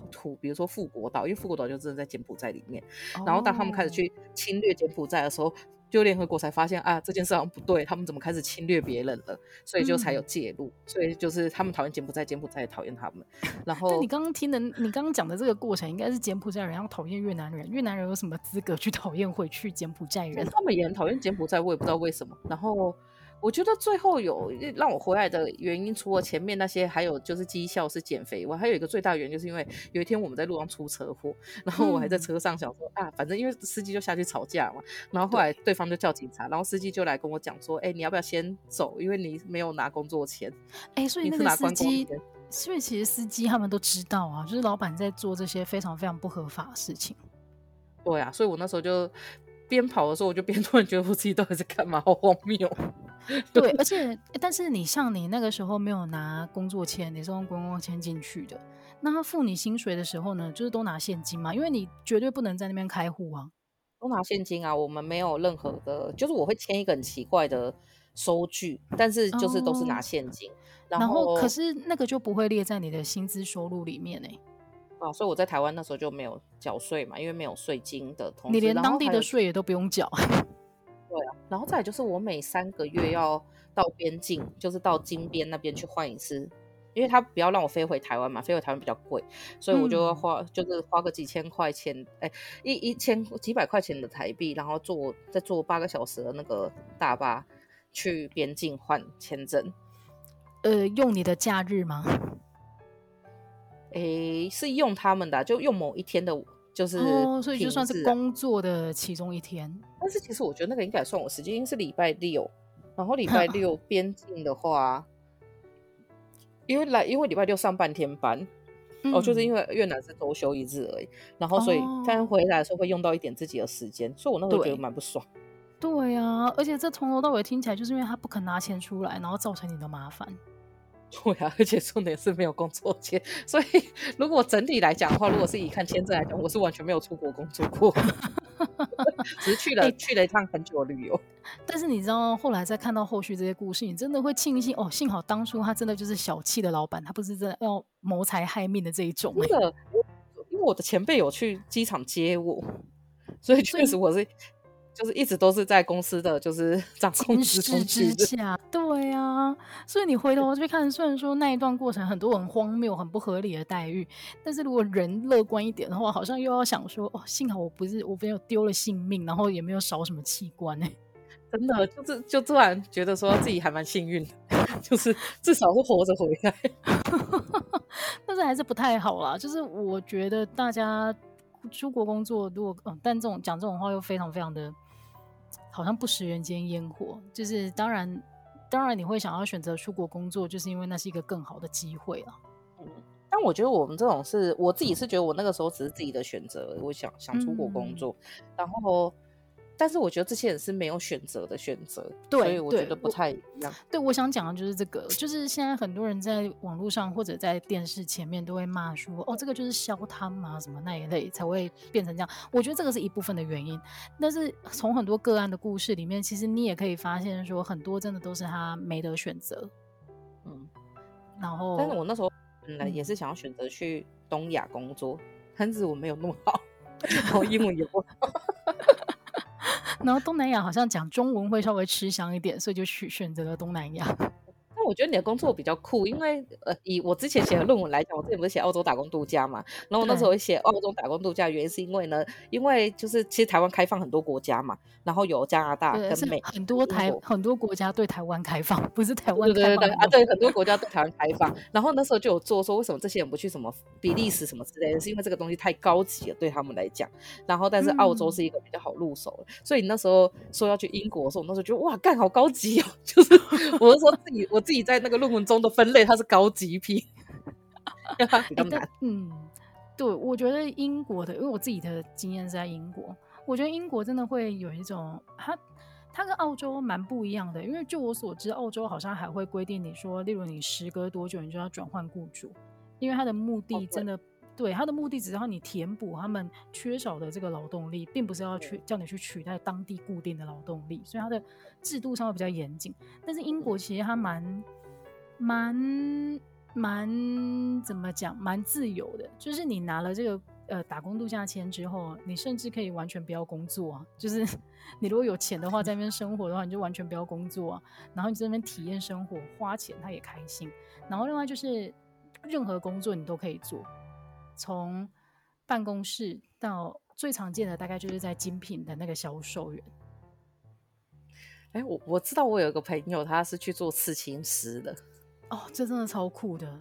土，比如说富国岛，因为富国岛就真的在柬埔寨里面。Oh. 然后当他们开始去侵略柬埔寨的时候，就联合国才发现啊，这件事好像不对，他们怎么开始侵略别人了？所以就才有介入。嗯、所以就是他们讨厌柬埔寨，柬埔寨也讨厌他们。然后，你刚刚听的，你刚刚讲的这个过程，应该是柬埔寨人要讨厌越南人，越南人有什么资格去讨厌回去柬埔寨人？他们也很讨厌柬埔寨，我也不知道为什么。然后。我觉得最后有让我回来的原因，除了前面那些，还有就是绩效是减肥。我还有一个最大的原因，就是因为有一天我们在路上出车祸，然后我还在车上想说、嗯、啊，反正因为司机就下去吵架嘛，然后后来对方就叫警察，然后司机就来跟我讲说，哎、欸，你要不要先走？因为你没有拿工作钱。哎、欸，所以那个司机，所以其实司机他们都知道啊，就是老板在做这些非常非常不合法的事情。对啊，所以我那时候就边跑的时候，我就边突然觉得我自己到底在干嘛，好荒谬。对，而且，但是你像你那个时候没有拿工作签，你是用观光签进去的，那他付你薪水的时候呢，就是都拿现金嘛，因为你绝对不能在那边开户啊，都拿现金啊，我们没有任何的，就是我会签一个很奇怪的收据，但是就是都是拿现金，哦、然后，可是那个就不会列在你的薪资收入里面呢、欸，啊，所以我在台湾那时候就没有缴税嘛，因为没有税金的同时，你连当地的税也都不用缴。对啊，然后再来就是我每三个月要到边境，就是到金边那边去换一次，因为他不要让我飞回台湾嘛，飞回台湾比较贵，所以我就要花，嗯、就是花个几千块钱，哎，一一千几百块钱的台币，然后坐再坐八个小时的那个大巴去边境换签证。呃，用你的假日吗？哎，是用他们的、啊，就用某一天的。就是、哦，所以就算是工作的其中一天。但是其实我觉得那个应该算我时间，因为是礼拜六，然后礼 拜六边境的话，因为来因为礼拜六上半天班，嗯、哦，就是因为越南是周休一日而已，然后所以但回来的时候会用到一点自己的时间，哦、所以我那时候觉得蛮不爽。对啊，而且这从头到尾听起来就是因为他不肯拿钱出来，然后造成你的麻烦。对啊，而且重点是没有工作签，所以如果整体来讲的话，如果是以看签证来讲，我是完全没有出国工作过，只是去了、欸、去了一趟很久的旅游。但是你知道，后来再看到后续这些故事，你真的会庆幸哦，幸好当初他真的就是小气的老板，他不是真的要谋财害命的这一种、欸。真的，因为我的前辈有去机场接我，所以确实我是。就是一直都是在公司的就是 掌控之下，对啊，所以你回头去看，虽然说那一段过程很多很荒谬、很不合理的待遇，但是如果人乐观一点的话，好像又要想说，哦，幸好我不是我没有丢了性命，然后也没有少什么器官呢。真的就是就突然觉得说自己还蛮幸运的，就是至少是活着回来，但是还是不太好啦。就是我觉得大家出国工作，如果嗯，但这种讲这种话又非常非常的。好像不食人间烟火，就是当然当然你会想要选择出国工作，就是因为那是一个更好的机会啊。嗯，但我觉得我们这种是，我自己是觉得我那个时候只是自己的选择，我想想出国工作，嗯、然后。但是我觉得这些人是没有选择的选择，对，所以我觉得不太一样。对，我想讲的就是这个，就是现在很多人在网络上或者在电视前面都会骂说，哦，这个就是消汤啊什么那一类才会变成这样。我觉得这个是一部分的原因，但是从很多个案的故事里面，其实你也可以发现说，很多真的都是他没得选择。嗯，然后，但是我那时候本来也是想要选择去东亚工作，嗯、但是我没有那么好，然后英文也不好。然后东南亚好像讲中文会稍微吃香一点，所以就去选择了东南亚。但我觉得你的工作比较酷，因为呃，以我之前写的论文来讲，我之前不是写澳洲打工度假嘛，然后我那时候写澳洲打工度假，原因是因为呢，因为就是其实台湾开放很多国家嘛，然后有加拿大跟美很多台很多国家对台湾开放，不是台湾对对对啊，对很多国家对台湾开放，然后那时候就有做说，为什么这些人不去什么比利时什么之类的，是因为这个东西太高级了对他们来讲，然后但是澳洲是一个比较好入手的，嗯、所以那时候说要去英国的时候，我那时候觉得哇，干好高级哦，就是我是说自己我自己。自己在那个论文中的分类，它是高级品。嗯，对，我觉得英国的，因为我自己的经验是在英国，我觉得英国真的会有一种，它它跟澳洲蛮不一样的。因为就我所知，澳洲好像还会规定你说，例如你时隔多久，你就要转换雇主，因为它的目的真的。对，他的目的只是让你填补他们缺少的这个劳动力，并不是要去叫你去取代当地固定的劳动力，所以他的制度上会比较严谨。但是英国其实它蛮蛮蛮怎么讲，蛮自由的，就是你拿了这个呃打工度假签之后，你甚至可以完全不要工作啊，就是 你如果有钱的话，在那边生活的话，你就完全不要工作啊，然后你在那边体验生活，花钱他也开心。然后另外就是任何工作你都可以做。从办公室到最常见的，大概就是在精品的那个销售员。哎，我我知道，我有一个朋友，他是去做刺青师的。哦，这真的超酷的。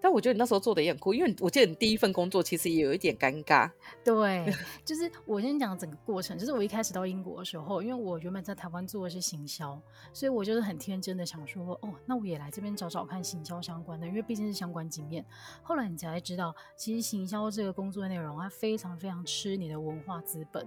但我觉得你那时候做的也很酷，因为我记得你第一份工作其实也有一点尴尬。对，就是我先讲整个过程，就是我一开始到英国的时候，因为我原本在台湾做的是行销，所以我就是很天真的想说，哦，那我也来这边找找看行销相关的，因为毕竟是相关经验。后来你才知道，其实行销这个工作内容，它非常非常吃你的文化资本。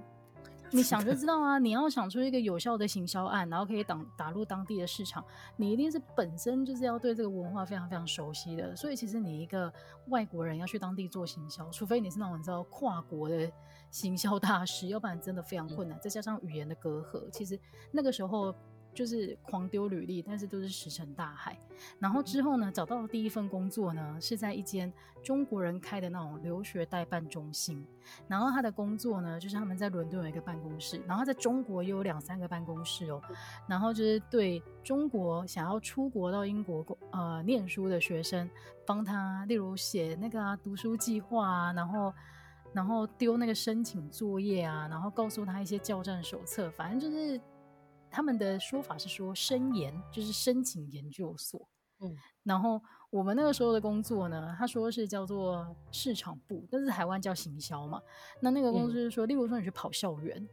你想就知道啊！你要想出一个有效的行销案，然后可以打打入当地的市场，你一定是本身就是要对这个文化非常非常熟悉的。所以其实你一个外国人要去当地做行销，除非你是那种你知道跨国的行销大师，要不然真的非常困难。再加上语言的隔阂，其实那个时候。就是狂丢履历，但是都是石沉大海。然后之后呢，找到的第一份工作呢，是在一间中国人开的那种留学代办中心。然后他的工作呢，就是他们在伦敦有一个办公室，然后在中国也有两三个办公室哦。然后就是对中国想要出国到英国呃念书的学生，帮他例如写那个啊读书计划啊，然后然后丢那个申请作业啊，然后告诉他一些教战手册，反正就是。他们的说法是说申研就是申请研究所，嗯，然后我们那个时候的工作呢，他说是叫做市场部，但是台湾叫行销嘛。那那个公司就是说，嗯、例如说你去跑校园，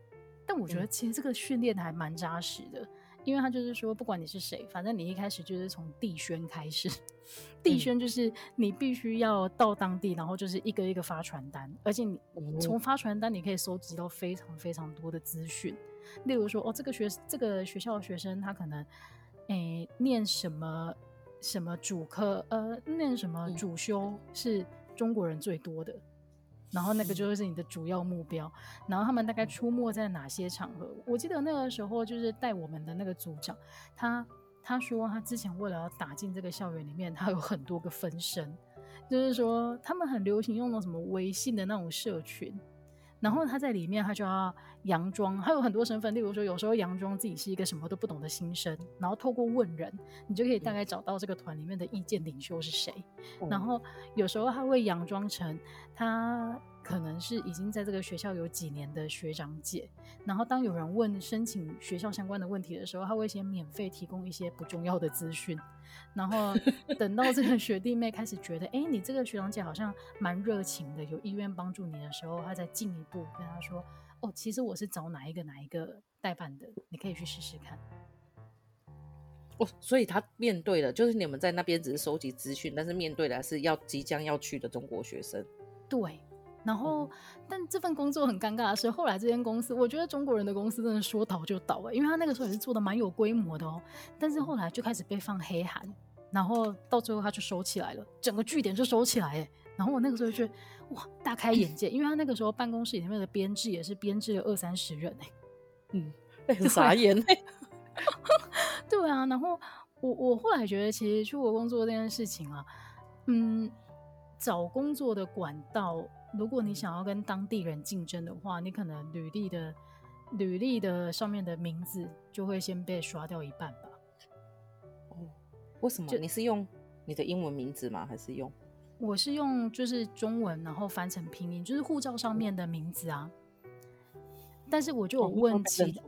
但我觉得其实这个训练还蛮扎实的，嗯、因为他就是说，不管你是谁，反正你一开始就是从地宣开始，地宣就是你必须要到当地，然后就是一个一个发传单，而且你从发传单你可以收集到非常非常多的资讯。例如说，哦，这个学这个学校的学生，他可能，诶，念什么什么主科，呃，念什么主修是中国人最多的，然后那个就会是你的主要目标。然后他们大概出没在哪些场合？我记得那个时候就是带我们的那个组长，他他说他之前为了要打进这个校园里面，他有很多个分身，就是说他们很流行用那种什么微信的那种社群。然后他在里面，他就要佯装，他有很多身份。例如说，有时候佯装自己是一个什么都不懂的新生，然后透过问人，你就可以大概找到这个团里面的意见领袖是谁。嗯、然后有时候他会佯装成他。可能是已经在这个学校有几年的学长姐，然后当有人问申请学校相关的问题的时候，他会先免费提供一些不重要的资讯，然后等到这个学弟妹开始觉得，哎，你这个学长姐好像蛮热情的，有意愿帮助你的时候，他再进一步跟他说，哦，其实我是找哪一个哪一个代办的，你可以去试试看。哦，所以他面对的，就是你们在那边只是收集资讯，但是面对的是要即将要去的中国学生。对。然后，嗯、但这份工作很尴尬的是，后来这间公司，我觉得中国人的公司真的说倒就倒哎，因为他那个时候也是做的蛮有规模的哦。但是后来就开始被放黑函，然后到最后他就收起来了，整个据点就收起来哎。然后我那个时候就觉得哇，大开眼界，因为他那个时候办公室里面的编制也是编制了二三十人哎，嗯，很傻眼哎。对啊，然后我我后来觉得，其实出国工作这件事情啊，嗯，找工作的管道。如果你想要跟当地人竞争的话，你可能履历的履历的上面的名字就会先被刷掉一半吧。哦，为什么？你是用你的英文名字吗？还是用？我是用就是中文，然后翻成拼音，就是护照上面的名字啊。但是我就有问题，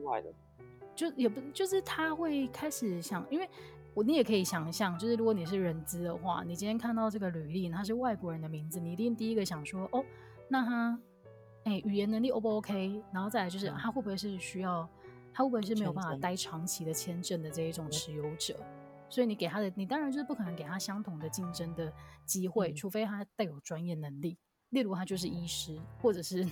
就也不就是他会开始想，因为。我你也可以想象，就是如果你是人资的话，你今天看到这个履历，他是外国人的名字，你一定第一个想说，哦，那他，哎，语言能力 O 不 OK？然后再来就是他会不会是需要，他会不会是没有办法待长期的签证的这一种持有者？所以你给他的，你当然就是不可能给他相同的竞争的机会，除非他带有专业能力，例如他就是医师，或者是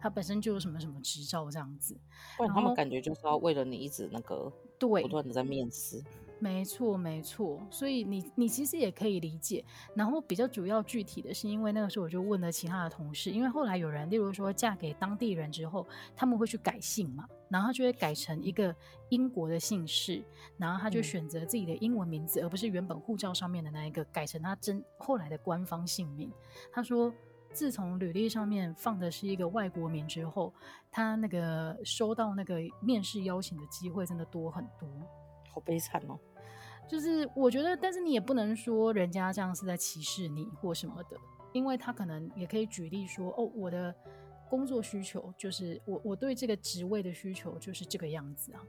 他本身就有什么什么执照这样子。不然他们感觉就是要为了你一直那个，对，不断的在面试。没错，没错，所以你你其实也可以理解。然后比较主要具体的是，因为那个时候我就问了其他的同事，因为后来有人，例如说嫁给当地人之后，他们会去改姓嘛，然后就会改成一个英国的姓氏，然后他就选择自己的英文名字，嗯、而不是原本护照上面的那一个，改成他真后来的官方姓名。他说，自从履历上面放的是一个外国名之后，他那个收到那个面试邀请的机会真的多很多。好悲惨哦，就是我觉得，但是你也不能说人家这样是在歧视你或什么的，因为他可能也可以举例说，哦，我的工作需求就是我我对这个职位的需求就是这个样子啊，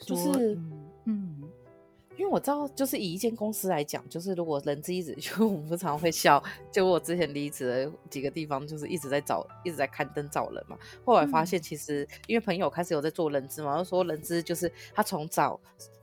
就是因为我知道，就是以一间公司来讲，就是如果人资一直，就我们常常会笑，就我之前离职的几个地方，就是一直在找，一直在刊登找人嘛。后来发现，其实因为朋友开始有在做人资嘛，就说人资就是他从找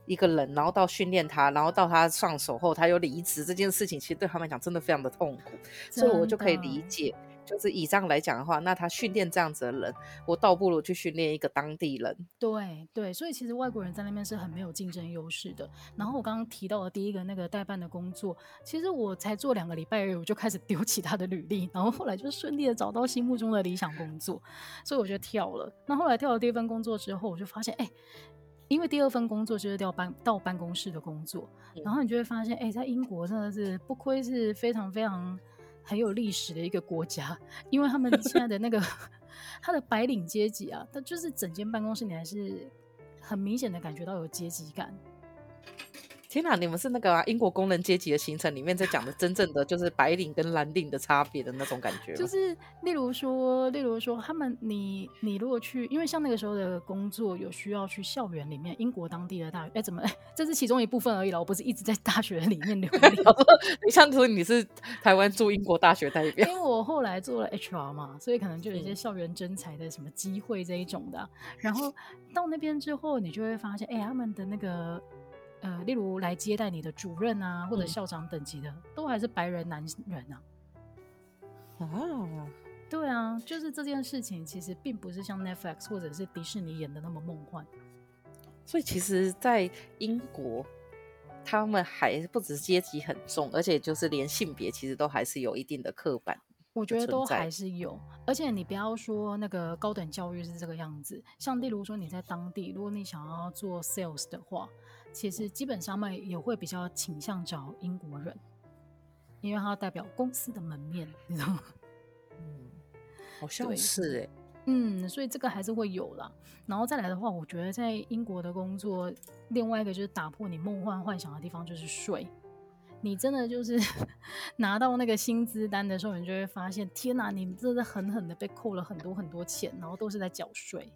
一个人，然后到训练他，然后到他上手后，他又离职这件事情，其实对他们来讲真的非常的痛苦，所以我就可以理解。就是以这样来讲的话，那他训练这样子的人，我倒不如去训练一个当地人。对对，所以其实外国人在那边是很没有竞争优势的。然后我刚刚提到的第一个那个代办的工作，其实我才做两个礼拜而已，我就开始丢弃他的履历，然后后来就顺利的找到心目中的理想工作，所以我就跳了。那后来跳了第一份工作之后，我就发现，哎，因为第二份工作就是调办到办公室的工作，然后你就会发现，哎，在英国真的是不亏是非常非常。很有历史的一个国家，因为他们现在的那个 他的白领阶级啊，他就是整间办公室，你还是很明显的感觉到有阶级感。天哪，你们是那个、啊、英国工人阶级的形成里面在讲的真正的就是白领跟蓝领的差别的那种感觉。就是例如说，例如说，他们你你如果去，因为像那个时候的工作有需要去校园里面，英国当地的大学，哎，怎么？这是其中一部分而已了，我不是一直在大学里面流 连。你像说你是台湾驻英国大学代表，因为我后来做了 HR 嘛，所以可能就有一些校园征才的什么机会这一种的。然后到那边之后，你就会发现，哎，他们的那个。呃，例如来接待你的主任啊，或者校长等级的，嗯、都还是白人男人啊。啊，对啊，就是这件事情其实并不是像 Netflix 或者是迪士尼演的那么梦幻。所以其实，在英国，他们还不止阶级很重，而且就是连性别其实都还是有一定的刻板。我觉得都还是有，而且你不要说那个高等教育是这个样子，像例如说你在当地，如果你想要做 sales 的话。其实基本上嘛，也会比较倾向找英国人，因为他代表公司的门面，你知道吗？嗯，好像是哎，嗯，所以这个还是会有啦。然后再来的话，我觉得在英国的工作，另外一个就是打破你梦幻幻想的地方就是税。你真的就是 拿到那个薪资单的时候，你就会发现，天哪，你真的狠狠的被扣了很多很多钱，然后都是在缴税。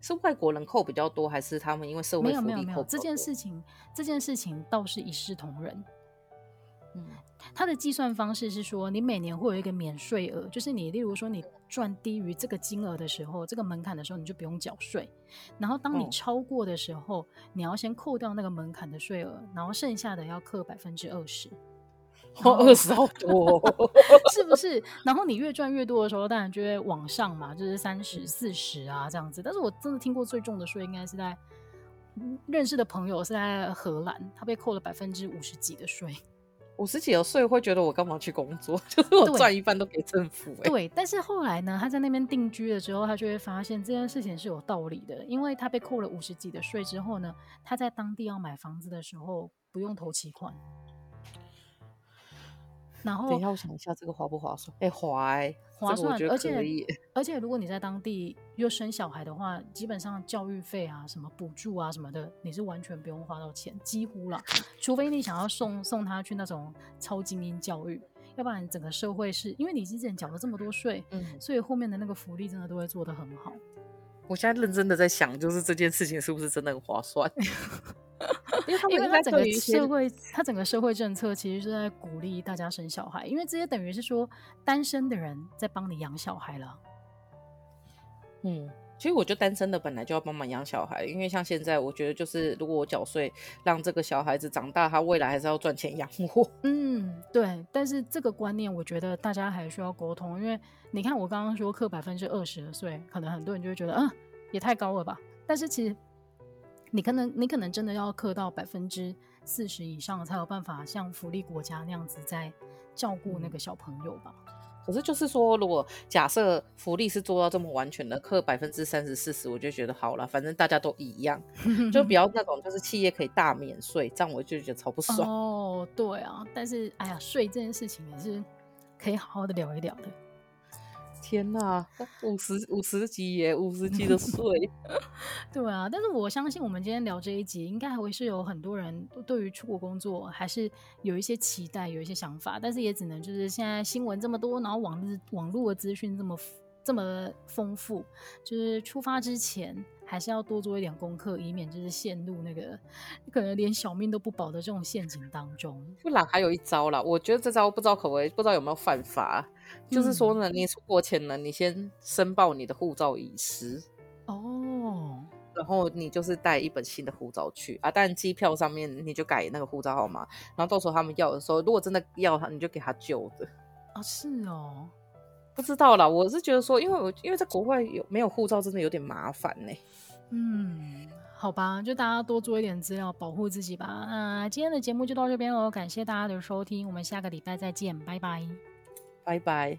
是外国人扣比较多，还是他们因为社会福利扣？没有没有没有，这件事情这件事情倒是一视同仁。嗯，它的计算方式是说，你每年会有一个免税额，就是你例如说你赚低于这个金额的时候，这个门槛的时候，你就不用缴税。然后当你超过的时候，哦、你要先扣掉那个门槛的税额，然后剩下的要扣百分之二十。哦，二十好多，是不是？然后你越赚越多的时候，当然就会往上嘛，就是三十四十啊这样子。但是我真的听过最重的税，应该是在认识的朋友是在荷兰，他被扣了百分之五十几的税。五十几的税会觉得我干嘛去工作？就是我赚一半都给政府，欸。对，但是后来呢，他在那边定居了之后，他就会发现这件事情是有道理的，因为他被扣了五十几的税之后呢，他在当地要买房子的时候不用投期款。然后等一下，我想一下，这个划不划算？哎、欸，划、欸，划算。而且而且，如果你在当地又生小孩的话，基本上教育费啊、什么补助啊什么的，你是完全不用花到钱，几乎啦。除非你想要送送他去那种超精英教育，要不然整个社会是因为你之前缴了这么多税，嗯，所以后面的那个福利真的都会做得很好。我现在认真的在想，就是这件事情是不是真的很划算？因为他整个社会，他整个社会政策其实是在鼓励大家生小孩，因为这些等于是说单身的人在帮你养小孩了。嗯，其实我觉得单身的本来就要帮忙养小孩，因为像现在，我觉得就是如果我缴税让这个小孩子长大，他未来还是要赚钱养我。嗯，对。但是这个观念，我觉得大家还需要沟通，因为你看我刚刚说课百分之二十的税，可能很多人就会觉得，嗯，也太高了吧。但是其实。你可能，你可能真的要刻到百分之四十以上，才有办法像福利国家那样子在照顾那个小朋友吧。可是就是说，如果假设福利是做到这么完全的，刻百分之三十、四十，我就觉得好了，反正大家都一样，就不要那种就是企业可以大免税，这样我就觉得超不爽。哦，对啊，但是哎呀，税这件事情也是可以好好的聊一聊的。天呐，五十五十几耶，五十级的税，对啊。但是我相信，我们今天聊这一集，应该还会是有很多人对于出国工作还是有一些期待，有一些想法。但是也只能就是现在新闻这么多，然后网络网络的资讯这么这么丰富，就是出发之前。还是要多做一点功课，以免就是陷入那个可能连小命都不保的这种陷阱当中。不然还有一招啦，我觉得这招不知道可不可以，不知道有没有犯法。嗯、就是说呢，你出国前呢，你先申报你的护照遗失哦，然后你就是带一本新的护照去啊，但机票上面你就改那个护照号码，然后到时候他们要的时候，如果真的要他，你就给他旧的啊。是哦。不知道啦，我是觉得说，因为我因为在国外有没有护照，真的有点麻烦呢、欸。嗯，好吧，就大家多做一点资料，保护自己吧。那、呃、今天的节目就到这边喽，感谢大家的收听，我们下个礼拜再见，拜拜，拜拜。